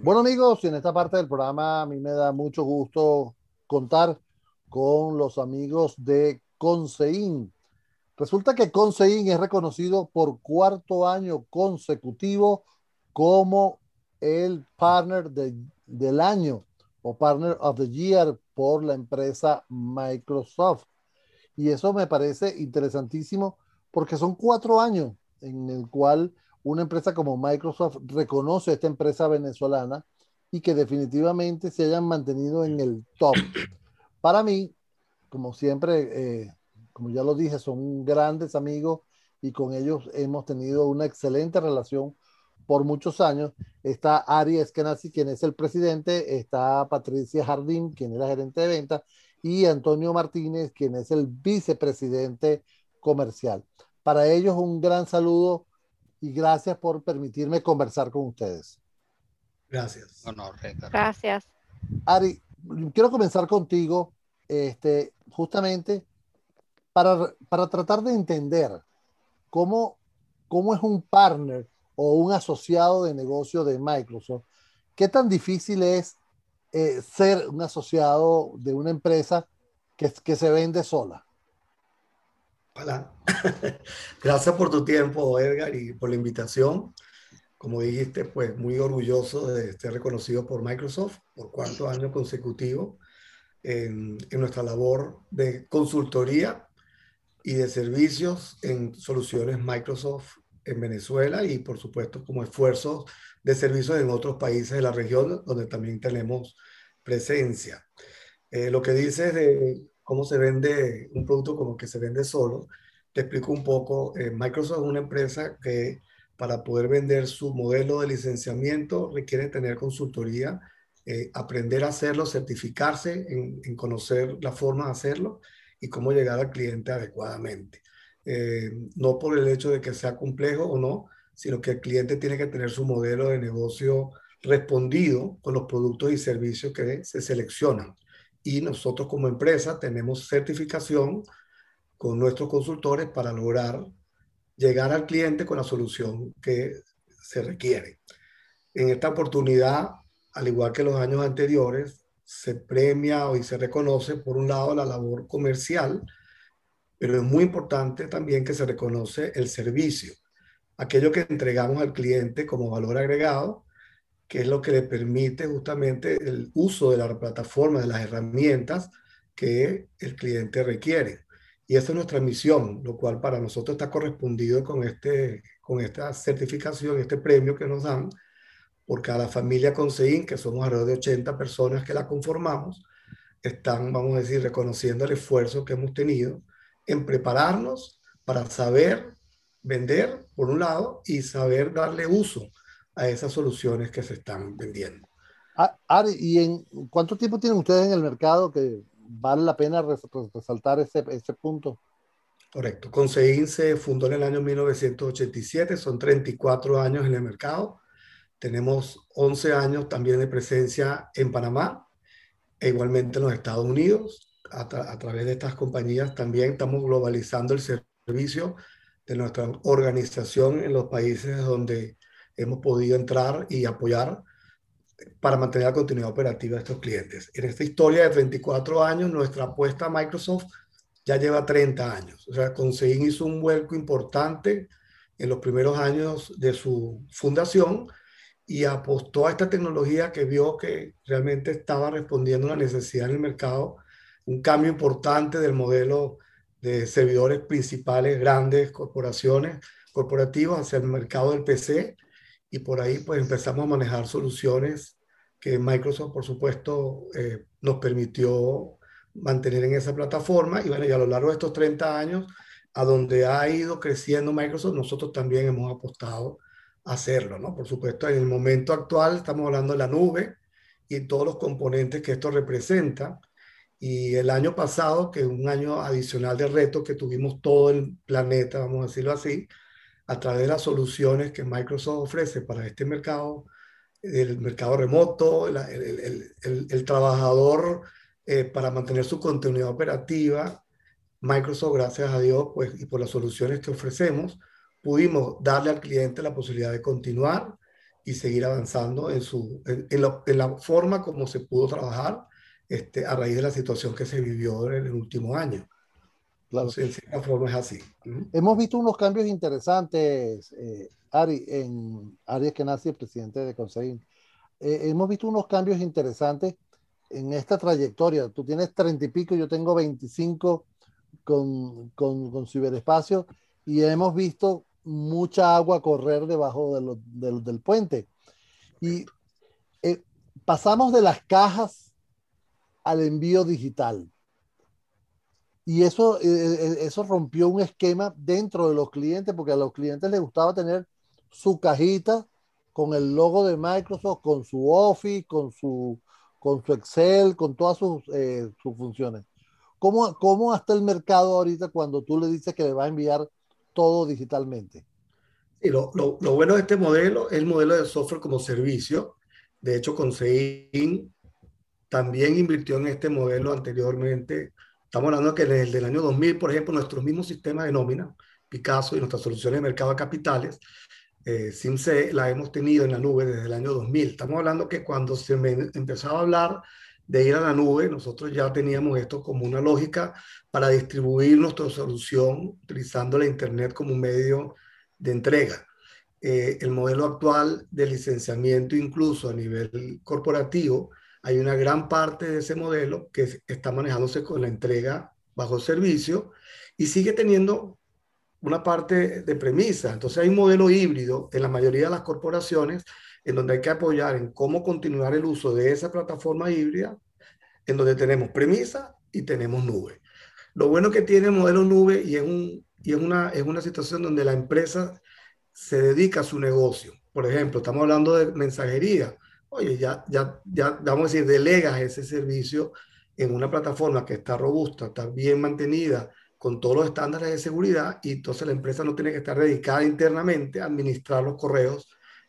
Bueno amigos, en esta parte del programa a mí me da mucho gusto contar con los amigos de Consein. Resulta que Consein es reconocido por cuarto año consecutivo como el partner del año o partner of the year por la empresa Microsoft. Y eso me parece interesantísimo porque son cuatro años en el cual una empresa como Microsoft reconoce a esta empresa venezolana y que definitivamente se hayan mantenido en el top. Para mí, como siempre, eh, como ya lo dije, son grandes amigos y con ellos hemos tenido una excelente relación por muchos años. Está Ari Eskenazi, quien es el presidente, está Patricia Jardín, quien es la gerente de ventas, y Antonio Martínez, quien es el vicepresidente comercial. Para ellos un gran saludo y gracias por permitirme conversar con ustedes. Gracias. Gracias. Ari, quiero comenzar contigo, este, justamente para, para tratar de entender cómo, cómo es un partner o un asociado de negocio de Microsoft. ¿Qué tan difícil es eh, ser un asociado de una empresa que, que se vende sola? Hola. Gracias por tu tiempo, Edgar, y por la invitación. Como dijiste, pues muy orgulloso de ser reconocido por Microsoft por cuarto año consecutivo en, en nuestra labor de consultoría y de servicios en soluciones Microsoft en Venezuela y por supuesto como esfuerzos de servicios en otros países de la región donde también tenemos presencia. Eh, lo que dices de cómo se vende un producto como que se vende solo. Te explico un poco. Eh, Microsoft es una empresa que para poder vender su modelo de licenciamiento requiere tener consultoría, eh, aprender a hacerlo, certificarse en, en, conocer la forma de hacerlo y cómo llegar al cliente adecuadamente. Eh, no por el hecho de que sea complejo o no, sino que el cliente tiene que tener su modelo de negocio respondido con los productos y servicios que se seleccionan y nosotros como empresa tenemos certificación con nuestros consultores para lograr llegar al cliente con la solución que se requiere. En esta oportunidad, al igual que los años anteriores, se premia y se reconoce, por un lado, la labor comercial, pero es muy importante también que se reconoce el servicio, aquello que entregamos al cliente como valor agregado que es lo que le permite justamente el uso de la plataforma, de las herramientas que el cliente requiere. Y esa es nuestra misión, lo cual para nosotros está correspondido con, este, con esta certificación, este premio que nos dan por cada familia Conseguín, que somos alrededor de 80 personas que la conformamos, están, vamos a decir, reconociendo el esfuerzo que hemos tenido en prepararnos para saber vender, por un lado, y saber darle uso a esas soluciones que se están vendiendo. Ah, Ari, ¿y en cuánto tiempo tienen ustedes en el mercado que vale la pena resaltar ese, ese punto? Correcto. Conseguin se fundó en el año 1987, son 34 años en el mercado. Tenemos 11 años también de presencia en Panamá e igualmente en los Estados Unidos. A, a través de estas compañías también estamos globalizando el servicio de nuestra organización en los países donde hemos podido entrar y apoyar para mantener la continuidad operativa de estos clientes. En esta historia de 24 años, nuestra apuesta a Microsoft ya lleva 30 años. O sea, Conseguin hizo un vuelco importante en los primeros años de su fundación y apostó a esta tecnología que vio que realmente estaba respondiendo a una necesidad en el mercado, un cambio importante del modelo de servidores principales, grandes corporaciones, corporativos hacia el mercado del PC y por ahí pues empezamos a manejar soluciones que Microsoft por supuesto eh, nos permitió mantener en esa plataforma y bueno, y a lo largo de estos 30 años, a donde ha ido creciendo Microsoft, nosotros también hemos apostado a hacerlo, ¿no? Por supuesto, en el momento actual estamos hablando de la nube y todos los componentes que esto representa. Y el año pasado, que es un año adicional de reto que tuvimos todo el planeta, vamos a decirlo así, a través de las soluciones que Microsoft ofrece para este mercado, el mercado remoto, el, trabajador eh, para mantener su continuidad operativa, Microsoft, gracias a Dios, pues, y por las soluciones que ofrecemos, pudimos darle al cliente la posibilidad de continuar y seguir avanzando en, su, en, la, forma como se pudo trabajar este, a raíz de la situación que se vivió en el último año. Claro. en cierta forma es así. Hemos visto unos cambios interesantes, eh, Ari, en Ari Eskenazi, presidente de Consejo. Eh, hemos visto unos cambios interesantes en esta trayectoria. Tú tienes treinta y pico, yo tengo 25 con, con, con ciberespacio y hemos visto mucha agua correr debajo del puente. Y eh, pasamos de las cajas al envío digital. Y eso, eh, eh, eso rompió un esquema dentro de los clientes, porque a los clientes les gustaba tener su cajita con el logo de Microsoft, con su Office, con su, con su Excel, con todas sus, sus funciones. ¿Cómo, ¿Cómo está el mercado ahorita cuando tú le dices que le va a enviar todo digitalmente. Y lo, lo, bueno de este modelo es el modelo de software como servicio. De hecho, Conseguin también invirtió en este modelo anteriormente. Estamos hablando que desde el año 2000, por ejemplo, nuestros mismos sistemas de nómina, Picasso y nuestras soluciones de mercado de capitales, eh, SIMC, la hemos tenido en la nube desde el año 2000. Estamos hablando que cuando se me empezaba a hablar de ir a la nube, nosotros ya teníamos esto como una lógica para distribuir nuestra solución utilizando la Internet como un medio de entrega. Eh, el modelo actual de licenciamiento, incluso a nivel corporativo, hay una gran parte de ese modelo que está manejándose con la entrega bajo servicio y sigue teniendo una parte de premisa. Entonces hay un modelo híbrido en la mayoría de las corporaciones en donde hay que apoyar en cómo continuar el uso de esa plataforma híbrida, en donde tenemos premisa y tenemos nube. Lo bueno que tiene el modelo nube y es, un, y es, una, es una situación donde la empresa se dedica a su negocio. Por ejemplo, estamos hablando de mensajería. Oye, ya, ya, ya, vamos a decir, delegas ese servicio en una plataforma que está robusta, está bien mantenida, con todos los estándares de seguridad, y entonces la empresa no tiene que estar dedicada internamente a administrar los correos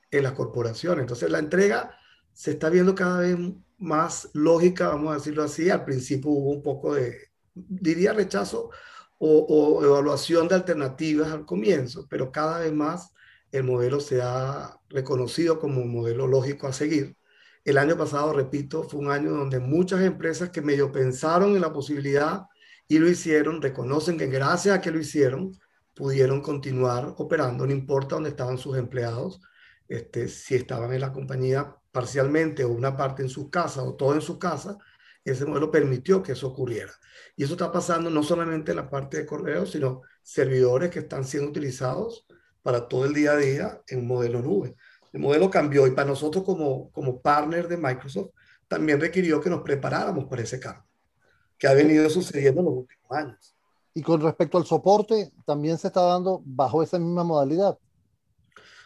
en las corporaciones. Entonces la entrega se está viendo cada vez más lógica, vamos a decirlo así. Al principio hubo un poco de, diría, rechazo o, evaluación de alternativas al comienzo, pero cada vez más el modelo se ha reconocido como un modelo lógico a seguir. El año pasado, repito, fue un año donde muchas empresas que medio pensaron en la posibilidad y lo hicieron, reconocen que gracias a que lo hicieron, pudieron continuar operando, no importa dónde estaban sus empleados, este, si estaban en la compañía parcialmente o una parte en su casa o todo en su casa, ese modelo permitió que eso ocurriera. Y eso está pasando no solamente en la parte de correo, sino servidores que están siendo utilizados para todo el día a día en modelo nube. El modelo cambió y para nosotros como, como partner de Microsoft también requirió que nos preparáramos para ese cambio, que ha venido sucediendo en los últimos años. Y con respecto al soporte, también se está dando bajo esa misma modalidad.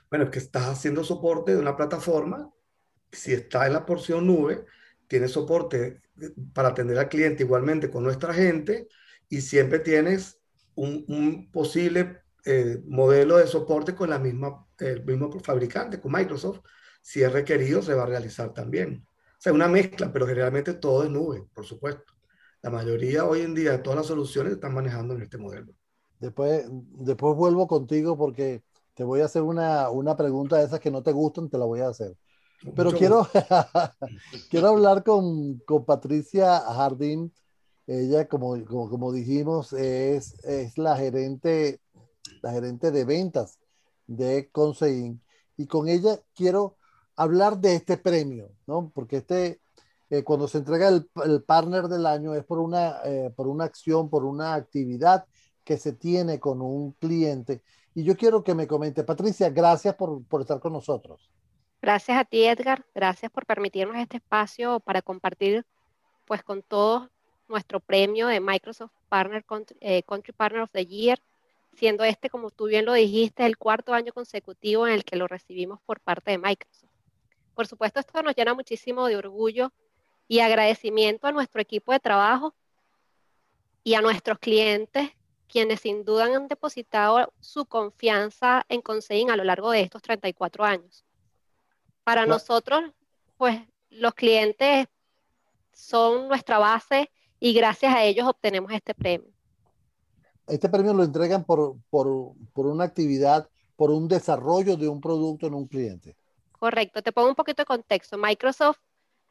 Bueno, es que estás haciendo soporte de una plataforma, si está en la porción nube, tiene soporte para atender al cliente igualmente con nuestra gente y siempre tienes un, posible eh, modelo de soporte con la misma, el mismo fabricante, con Microsoft. Si es requerido, se va a realizar también. O sea, una mezcla, pero generalmente todo es nube, por supuesto. La mayoría hoy en día de todas las soluciones están manejando en este modelo. Después, después vuelvo contigo porque te voy a hacer una, una pregunta de esas que no te gustan, te la voy a hacer. Pero quiero, quiero hablar con, con, Patricia Jardín. Ella, como, como, como, dijimos, es, es la, gerente, la gerente de ventas de Consein. Y con ella quiero hablar de este premio, ¿no? Porque este, eh, cuando se entrega el, el, partner del año es por una, eh, por una acción, por una actividad que se tiene con un cliente y yo quiero que me comente, Patricia, gracias por, por estar con nosotros. Gracias a ti, Edgar. Gracias por permitirnos este espacio para compartir pues con todos nuestro premio de Microsoft Partner eh, Country, Partner of the Year, siendo este, como tú bien lo dijiste, el cuarto año consecutivo en el que lo recibimos por parte de Microsoft. Por supuesto, esto nos llena muchísimo de orgullo y agradecimiento a nuestro equipo de trabajo y a nuestros clientes quienes sin duda han depositado su confianza en Conseguin a lo largo de estos 34 años. Para nosotros, pues los clientes son nuestra base y gracias a ellos obtenemos este premio. Este premio lo entregan por, por, por una actividad, por un desarrollo de un producto en un cliente. Correcto, te pongo un poquito de contexto. Microsoft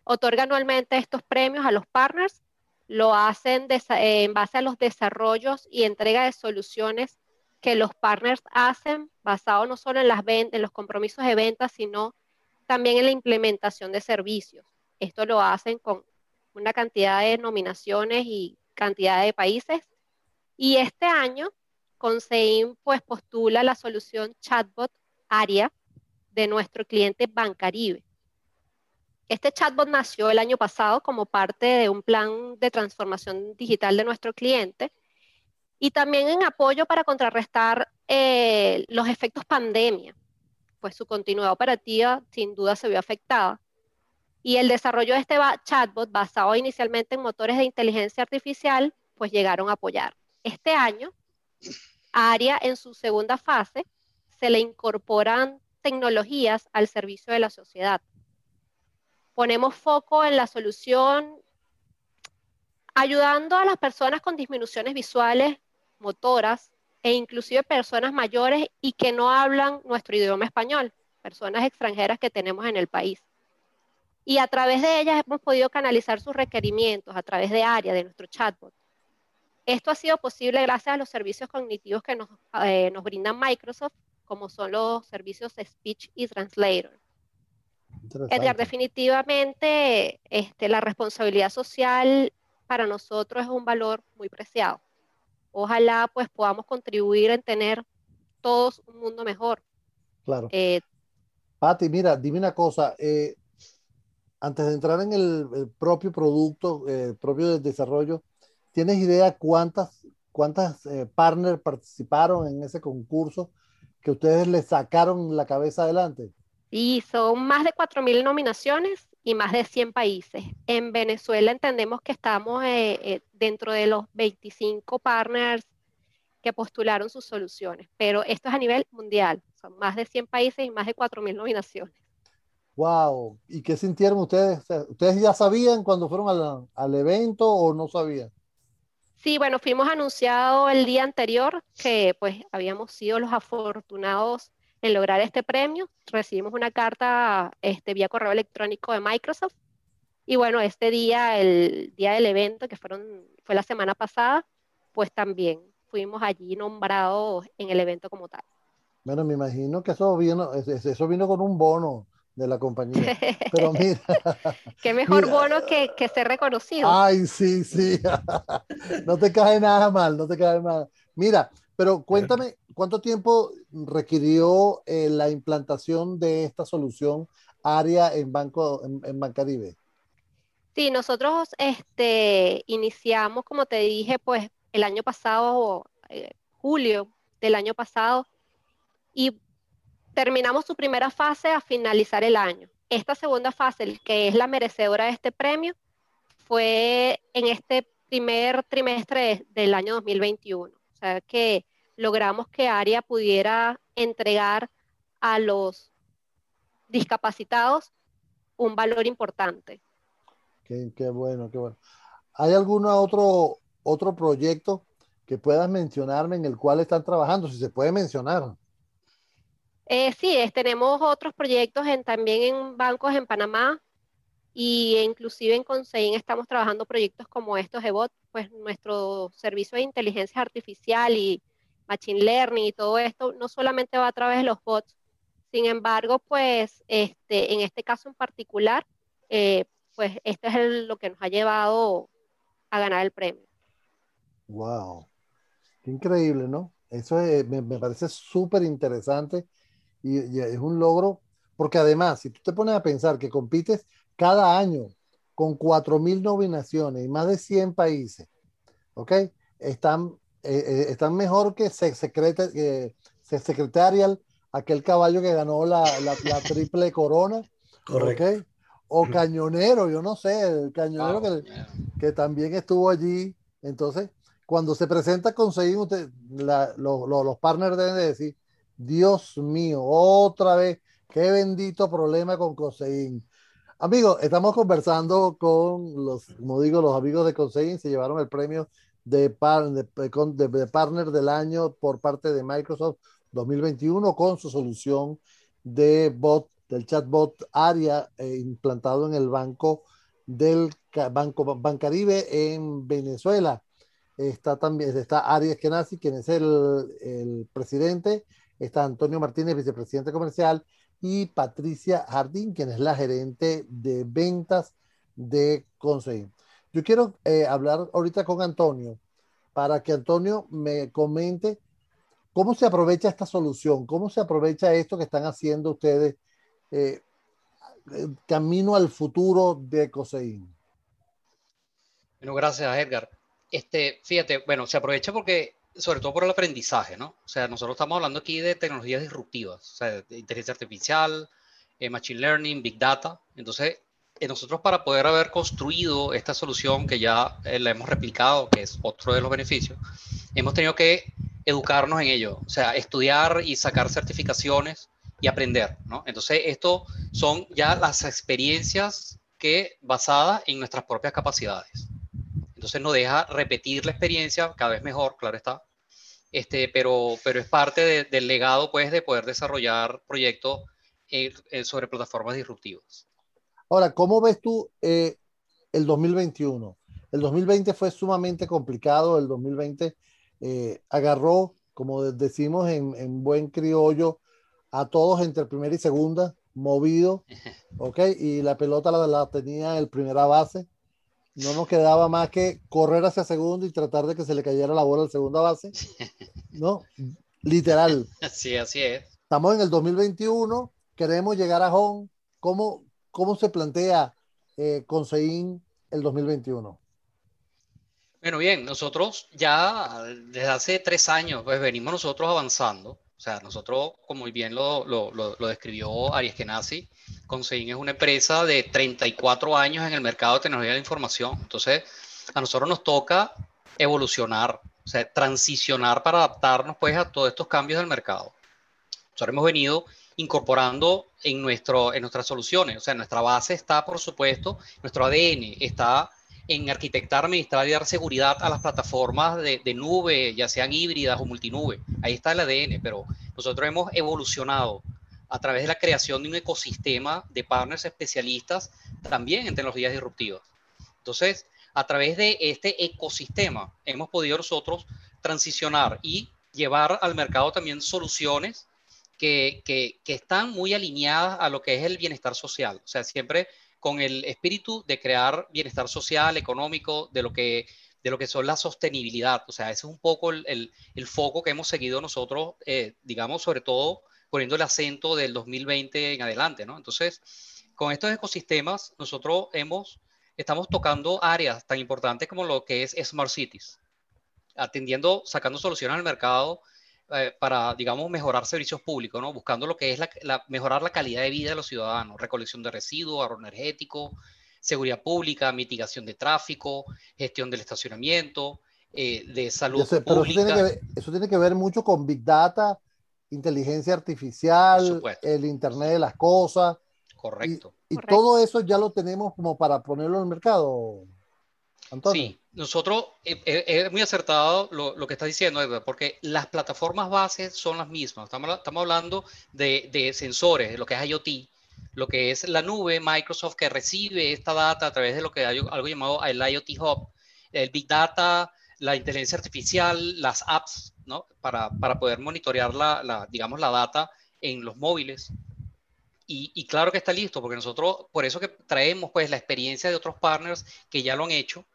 otorga anualmente estos premios a los partners, lo hacen en base a los desarrollos y entrega de soluciones que los partners hacen, basado no solo en, las en los compromisos de venta, sino también en la implementación de servicios. Esto lo hacen con una cantidad de nominaciones y cantidad de países. Y este año, Conseim pues postula la solución chatbot ARIA de nuestro cliente Bancaribe. Este chatbot nació el año pasado como parte de un plan de transformación digital de nuestro cliente y también en apoyo para contrarrestar eh, los efectos pandemia, pues su continuidad operativa sin duda se vio afectada. Y el desarrollo de este chatbot basado inicialmente en motores de inteligencia artificial, pues llegaron a apoyar. Este año, ARIA en su segunda fase se le incorporan tecnologías al servicio de la sociedad. Ponemos foco en la solución ayudando a las personas con disminuciones visuales, motoras e inclusive personas mayores y que no hablan nuestro idioma español, personas extranjeras que tenemos en el país. Y a través de ellas hemos podido canalizar sus requerimientos a través de área de nuestro chatbot. Esto ha sido posible gracias a los servicios cognitivos que nos, eh, nos brinda Microsoft como son los servicios Speech y Translator. Edgar, definitivamente este, la responsabilidad social para nosotros es un valor muy preciado. Ojalá pues podamos contribuir en tener todos un mundo mejor. Claro. Eh, Pati, mira, dime una cosa. Eh, antes de entrar en el, propio producto, eh, propio desarrollo, ¿tienes idea cuántas, cuántas eh, partners participaron en ese concurso? que ustedes le sacaron la cabeza adelante? Y son más de 4.000 nominaciones y más de 100 países. En Venezuela entendemos que estamos eh, eh, dentro de los 25 partners que postularon sus soluciones, pero esto es a nivel mundial. Son más de 100 países y más de 4.000 nominaciones. ¡Wow! ¿Y qué sintieron ustedes? ¿Ustedes ya sabían cuando fueron al, al evento o no sabían? Sí, bueno, fuimos anunciados el día anterior que pues habíamos sido los afortunados en lograr este premio. Recibimos una carta este, vía correo electrónico de Microsoft. Y bueno, este día, el día del evento, que fueron, fue la semana pasada, pues también fuimos allí nombrados en el evento como tal. Bueno, me imagino que eso vino, eso vino con un bono de la compañía. Pero mira. Qué mejor bono que, que, ser reconocido. Ay, sí, sí. no te cae nada mal, no te cae mal. Mira, pero cuéntame, ¿cuánto tiempo requirió eh, la implantación de esta solución área en Banco en, en Bancaribe? Sí, nosotros este, iniciamos, como te dije, pues el año pasado, eh, julio del año pasado, y terminamos su primera fase a finalizar el año. Esta segunda fase, que es la merecedora de este premio, fue en este primer trimestre del año 2021. O sea que logramos que ARIA pudiera entregar a los discapacitados un valor importante. Qué, qué bueno, qué bueno. ¿Hay algún otro, otro proyecto que puedas mencionarme en el cual están trabajando? Si se puede mencionar. Eh, sí, tenemos otros proyectos en, también en bancos en Panamá y inclusive en Consein estamos trabajando proyectos como estos de bot, pues nuestro servicio de inteligencia artificial y machine learning y todo esto no solamente va a través de los bots, sin embargo, pues este, en este caso en particular, eh, pues esto es lo que nos ha llevado a ganar el premio. Wow, qué increíble, ¿no? Eso me, me parece súper interesante y, es un logro, porque además, si tú te pones a pensar que compites cada año con 4.000 nominaciones y más de 100 países, ¿ok? Están, eh, eh, están mejor que se, secrete, Secretarial, aquel caballo que ganó la, la, triple corona, Correcto. O Cañonero, yo no sé, el Cañonero que, que, también estuvo allí. Entonces, cuando se presenta con usted, los partners deben de decir, Dios mío, otra vez, qué bendito problema con Coseín. Amigos, estamos conversando con los, como digo, los amigos de Coseín, se llevaron el premio de, de, Partner del Año por parte de Microsoft 2021 con su solución de bot del chatbot ARIA eh, implantado en el banco del Banco Bancaribe en Venezuela. Está también está Arias Kenazi, quien es el, el presidente, está Antonio Martínez, vicepresidente comercial, y Patricia Jardín, quien es la gerente de ventas de Conseguir. Yo quiero eh, hablar ahorita con Antonio para que Antonio me comente cómo se aprovecha esta solución, cómo se aprovecha esto que están haciendo ustedes eh, camino al futuro de COSEIN. Bueno, gracias Edgar. Este, fíjate, bueno, se aprovecha porque sobre todo por el aprendizaje, ¿no? O sea, nosotros estamos hablando aquí de tecnologías disruptivas, o sea, de inteligencia artificial, machine learning, big data. Entonces, nosotros para poder haber construido esta solución que ya eh, la hemos replicado, que es otro de los beneficios, hemos tenido que educarnos en ello, o sea, estudiar y sacar certificaciones y aprender, ¿no? Entonces, esto son ya las experiencias que basadas en nuestras propias capacidades. Entonces nos deja repetir la experiencia cada vez mejor, claro está, este, pero, pero es parte del legado, pues, de poder desarrollar proyectos eh, eh, sobre plataformas disruptivas. Ahora, ¿cómo ves tú eh, el 2021? El 2020 fue sumamente complicado, el 2020 eh, agarró, como decimos en, en, buen criollo, a todos entre primera y segunda, movido, ¿ok? Y la pelota la, la tenía el primera base. No nos quedaba más que correr hacia segunda y tratar de que se le cayera la bola al segunda base, ¿no? Literal. Sí, así es. Estamos en el 2021, queremos llegar a home. ¿Cómo, ¿Cómo se plantea eh, el 2021? Bueno, bien, nosotros ya desde hace tres años, pues venimos nosotros avanzando. O sea, nosotros, como bien lo, lo, lo, describió Aries Kenazi, Consein es una empresa de 34 años en el mercado de tecnología de la información. Entonces, a nosotros nos toca evolucionar, o sea, transicionar para adaptarnos pues a todos estos cambios del mercado. Nosotros hemos venido incorporando en, nuestro, en nuestras soluciones. O sea, nuestra base está, por supuesto, nuestro ADN está en arquitectar, administrar y dar seguridad a las plataformas de, de, nube, ya sean híbridas o multinube. Ahí está el ADN, pero nosotros hemos evolucionado a través de la creación de un ecosistema de partners especialistas también en tecnologías disruptivas. Entonces, a través de este ecosistema hemos podido nosotros transicionar y llevar al mercado también soluciones que, están muy alineadas a lo que es el bienestar social. O sea, siempre con el espíritu de crear bienestar social, económico, de lo que, de lo que son la sostenibilidad. O sea, ese es un poco el, foco que hemos seguido nosotros, eh, digamos, sobre todo poniendo el acento del 2020 en adelante, ¿no? Entonces, con estos ecosistemas, nosotros hemos, estamos tocando áreas tan importantes como lo que es Smart Cities, atendiendo, sacando soluciones al mercado eh, para, digamos, mejorar servicios públicos, ¿no? Buscando lo que es la, mejorar la calidad de vida de los ciudadanos, recolección de residuos, ahorro energético, seguridad pública, mitigación de tráfico, gestión del estacionamiento, eh, de salud pero Eso tiene, que ver, eso tiene que ver mucho con Big Data, inteligencia artificial, el Internet de las cosas. Correcto. Y, todo eso ya lo tenemos como para ponerlo en el mercado. Antonio. Sí, nosotros, eh, eh, es muy acertado lo, lo, que estás diciendo, Edward, porque las plataformas bases son las mismas. Estamos, estamos hablando de, de, sensores, de lo que es IoT, lo que es la nube, Microsoft que recibe esta data a través de lo que hay algo llamado el IoT Hub, el Big Data, la inteligencia artificial, las apps, Para, poder monitorear la, digamos, la data en los móviles. Y, y, claro que está listo, porque nosotros, por eso que traemos pues la experiencia de otros partners que ya lo han hecho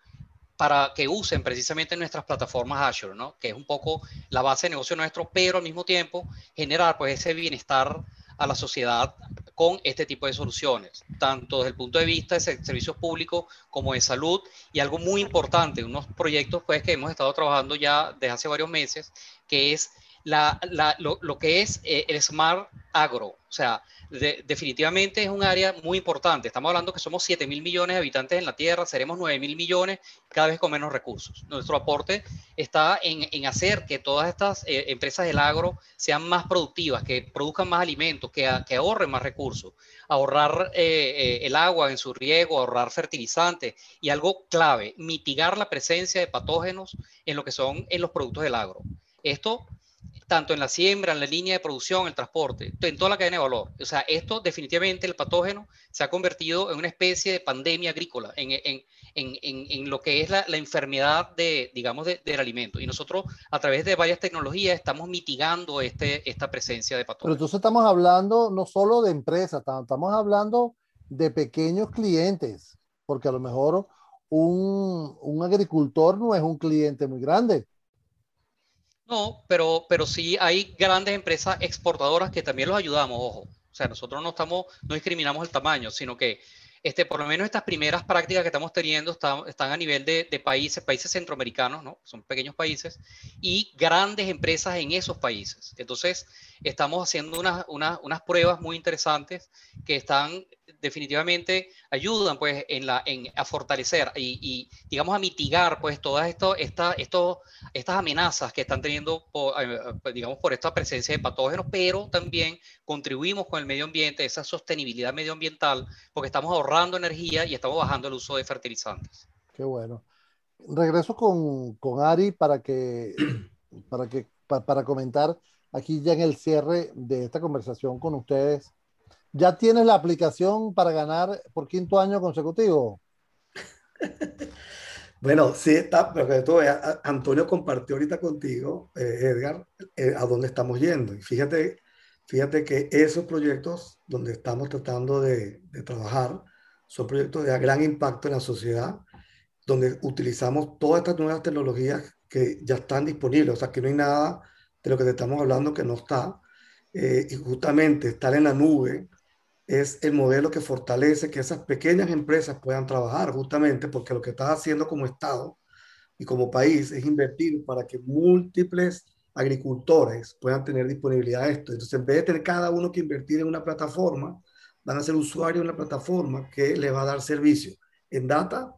para que usen precisamente nuestras plataformas Azure, ¿no? Que es un poco la base de negocio nuestro, pero al mismo tiempo generar pues ese bienestar a la sociedad con este tipo de soluciones, tanto desde el punto de vista de servicios públicos como de salud. Y algo muy importante, unos proyectos pues que hemos estado trabajando ya desde hace varios meses, que es la, la, lo, lo, que es eh, el Smart Agro, o sea, definitivamente es un área muy importante. Estamos hablando que somos 7 mil millones de habitantes en la Tierra, seremos 9 mil millones cada vez con menos recursos. Nuestro aporte está en, en hacer que todas estas eh, empresas del agro sean más productivas, que produzcan más alimentos, que, que ahorren más recursos, ahorrar eh, eh, el agua en su riego, ahorrar fertilizantes y algo clave, mitigar la presencia de patógenos en lo que son en los productos del agro. Esto tanto en la siembra, en la línea de producción, el transporte, en toda la cadena de valor. O sea, esto definitivamente, el patógeno, se ha convertido en una especie de pandemia agrícola, en, en, en, en lo que es la, la, enfermedad de, digamos, de, del alimento. Y nosotros, a través de varias tecnologías, estamos mitigando este, esta presencia de patógenos. Pero entonces estamos hablando no solo de empresas, estamos hablando de pequeños clientes, porque a lo mejor un, un agricultor no es un cliente muy grande no, pero, pero sí hay grandes empresas exportadoras que también los ayudamos, ojo. O sea, nosotros no estamos, no discriminamos el tamaño, sino que este, por lo menos estas primeras prácticas que estamos teniendo están, a nivel de, de, países, países centroamericanos, ¿no? Son pequeños países y grandes empresas en esos países. Entonces, estamos haciendo unas, unas, unas pruebas muy interesantes que están definitivamente ayudan pues en la en a fortalecer y, digamos a mitigar pues todas esto, estas amenazas que están teniendo por, eh, eh, digamos por esta presencia de patógenos pero también contribuimos con el medio ambiente esa sostenibilidad medioambiental porque estamos ahorrando energía y estamos bajando el uso de fertilizantes. Qué bueno. Regreso con, con Ari para que para que para, para comentar aquí ya en el cierre de esta conversación con ustedes ¿Ya tienes la aplicación para ganar por quinto año consecutivo? Bueno, sí está, pero que tú veas, Antonio compartió ahorita contigo, eh, Edgar, eh, a dónde estamos yendo. Y fíjate, fíjate que esos proyectos donde estamos tratando de, de trabajar son proyectos de gran impacto en la sociedad, donde utilizamos todas estas nuevas tecnologías que ya están disponibles, o sea, que no hay nada de lo que te estamos hablando que no está. Eh, y justamente estar en la nube, es el modelo que fortalece que esas pequeñas empresas puedan trabajar justamente porque lo que estás haciendo como Estado y como país es invertir para que múltiples agricultores puedan tener disponibilidad a esto. Entonces, en vez de tener cada uno que invertir en una plataforma, van a ser usuarios de una plataforma que les va a dar servicio en data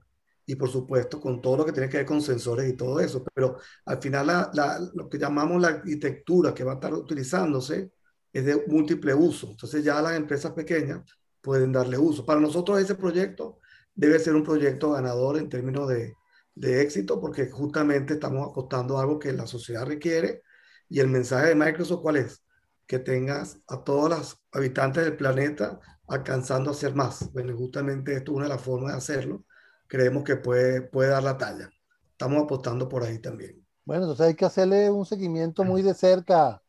y, por supuesto, con todo lo que tiene que ver con sensores y todo eso. Pero al final, la, la, lo que llamamos la arquitectura que va a estar utilizándose es de múltiple uso. Entonces ya las empresas pequeñas pueden darle uso. Para nosotros ese proyecto debe ser un proyecto ganador en términos de, de éxito porque justamente estamos apostando a algo que la sociedad requiere y el mensaje de Microsoft cuál es? Que tengas a todos los habitantes del planeta alcanzando a hacer más. Bueno, justamente esto es una de las formas de hacerlo. Creemos que puede, puede dar la talla. Estamos apostando por ahí también. Bueno, entonces hay que hacerle un seguimiento muy de cerca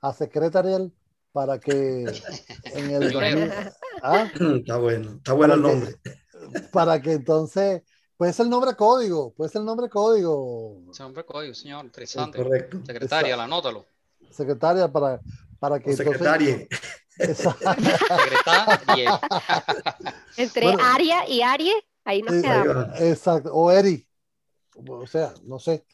a Secretarial para que en el 2000, ¿ah? Está bueno, está bueno el nombre. para que entonces, puede ser el nombre código, puede ser el nombre código. Es el nombre código, señor, interesante. Correcto. Secretaria, la anótalo. Secretaria para, para que... secretaria. Secretaria. Entre Aria y Arie, ahí nos quedamos. Exacto, o Eri. O sea, no sé.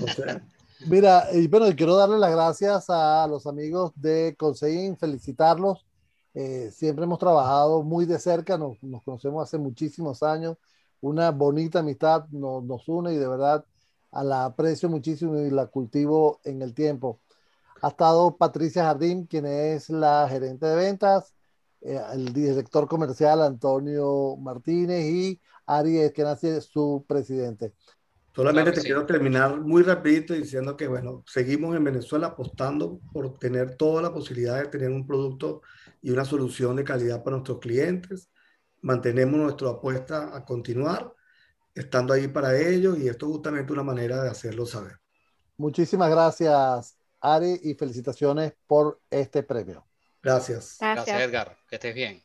No sé. Mira, y bueno, quiero darle las gracias a los amigos de Conseguin, felicitarlos. Eh, siempre hemos trabajado muy de cerca, nos, conocemos hace muchísimos años. Una bonita amistad nos, une y de verdad la aprecio muchísimo y la cultivo en el tiempo. Ha estado Patricia Jardín, quien es la gerente de ventas, eh, el director comercial Antonio Martínez y Ari nace su presidente. Solamente te sí. quiero terminar muy rapidito diciendo que, bueno, seguimos en Venezuela apostando por tener toda la posibilidad de tener un producto y una solución de calidad para nuestros clientes. Mantenemos nuestra apuesta a continuar, estando ahí para ellos y esto es justamente una manera de hacerlo saber. Muchísimas gracias, Ari, y felicitaciones por este premio. Gracias. Gracias, gracias Edgar. Que estés bien.